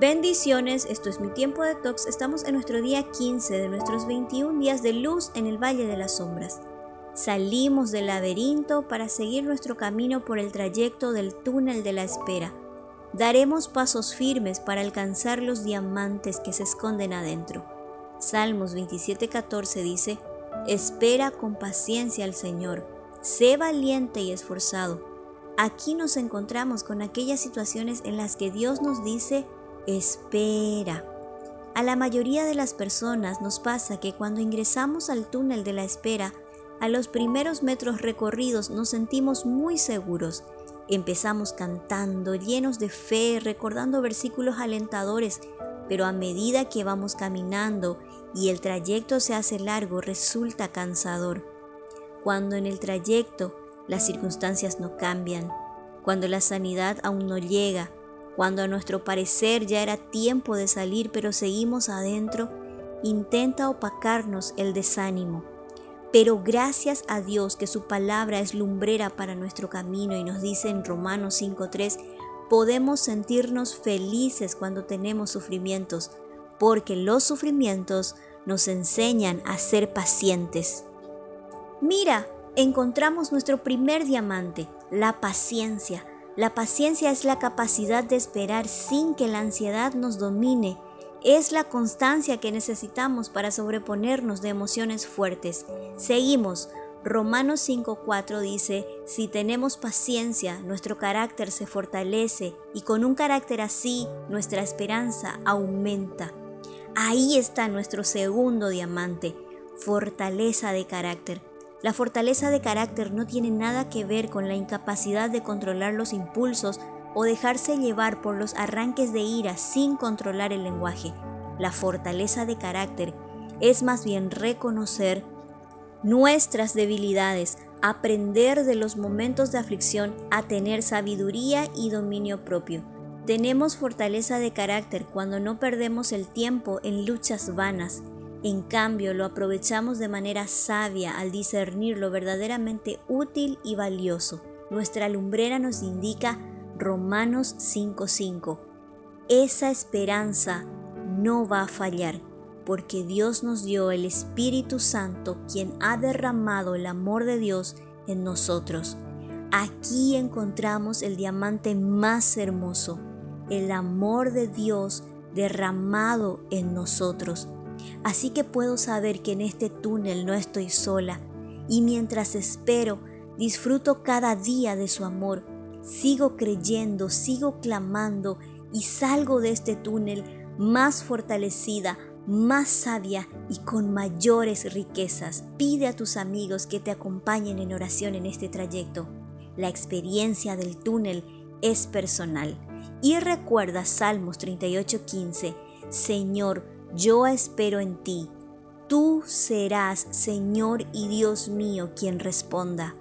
Bendiciones, esto es mi tiempo de tox. Estamos en nuestro día 15 de nuestros 21 días de luz en el Valle de las Sombras. Salimos del laberinto para seguir nuestro camino por el trayecto del túnel de la espera. Daremos pasos firmes para alcanzar los diamantes que se esconden adentro. Salmos 27:14 dice, Espera con paciencia al Señor, sé valiente y esforzado. Aquí nos encontramos con aquellas situaciones en las que Dios nos dice, espera. A la mayoría de las personas nos pasa que cuando ingresamos al túnel de la espera, a los primeros metros recorridos nos sentimos muy seguros. Empezamos cantando, llenos de fe, recordando versículos alentadores, pero a medida que vamos caminando y el trayecto se hace largo, resulta cansador. Cuando en el trayecto las circunstancias no cambian, cuando la sanidad aún no llega, cuando a nuestro parecer ya era tiempo de salir pero seguimos adentro, intenta opacarnos el desánimo pero gracias a Dios que su palabra es lumbrera para nuestro camino y nos dice en Romanos 5.3, podemos sentirnos felices cuando tenemos sufrimientos, porque los sufrimientos nos enseñan a ser pacientes. Mira, encontramos nuestro primer diamante, la paciencia. La paciencia es la capacidad de esperar sin que la ansiedad nos domine es la constancia que necesitamos para sobreponernos de emociones fuertes. Seguimos. Romanos 5.4 dice, si tenemos paciencia, nuestro carácter se fortalece y con un carácter así, nuestra esperanza aumenta. Ahí está nuestro segundo diamante, fortaleza de carácter. La fortaleza de carácter no tiene nada que ver con la incapacidad de controlar los impulsos o dejarse llevar por los arranques de ira sin controlar el lenguaje. La fortaleza de carácter es más bien reconocer nuestras debilidades, aprender de los momentos de aflicción a tener sabiduría y dominio propio. Tenemos fortaleza de carácter cuando no perdemos el tiempo en luchas vanas. En cambio, lo aprovechamos de manera sabia al discernir lo verdaderamente útil y valioso. Nuestra lumbrera nos indica Romanos 5:5. Esa esperanza no va a fallar, porque Dios nos dio el Espíritu Santo, quien ha derramado el amor de Dios en nosotros. Aquí encontramos el diamante más hermoso, el amor de Dios derramado en nosotros. Así que puedo saber que en este túnel no estoy sola y mientras espero, disfruto cada día de su amor sigo creyendo, sigo clamando y salgo de este túnel más fortalecida, más sabia y con mayores riquezas. Pide a tus amigos que te acompañen en oración en este trayecto. La experiencia del túnel es personal. Y recuerda Salmos 38:15, Señor, yo espero en ti. Tú serás, Señor y Dios mío, quien responda.